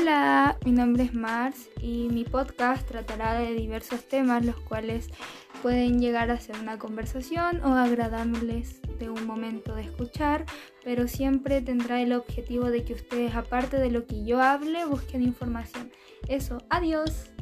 Hola, mi nombre es Mars y mi podcast tratará de diversos temas los cuales pueden llegar a ser una conversación o agradables de un momento de escuchar, pero siempre tendrá el objetivo de que ustedes aparte de lo que yo hable busquen información. Eso, adiós.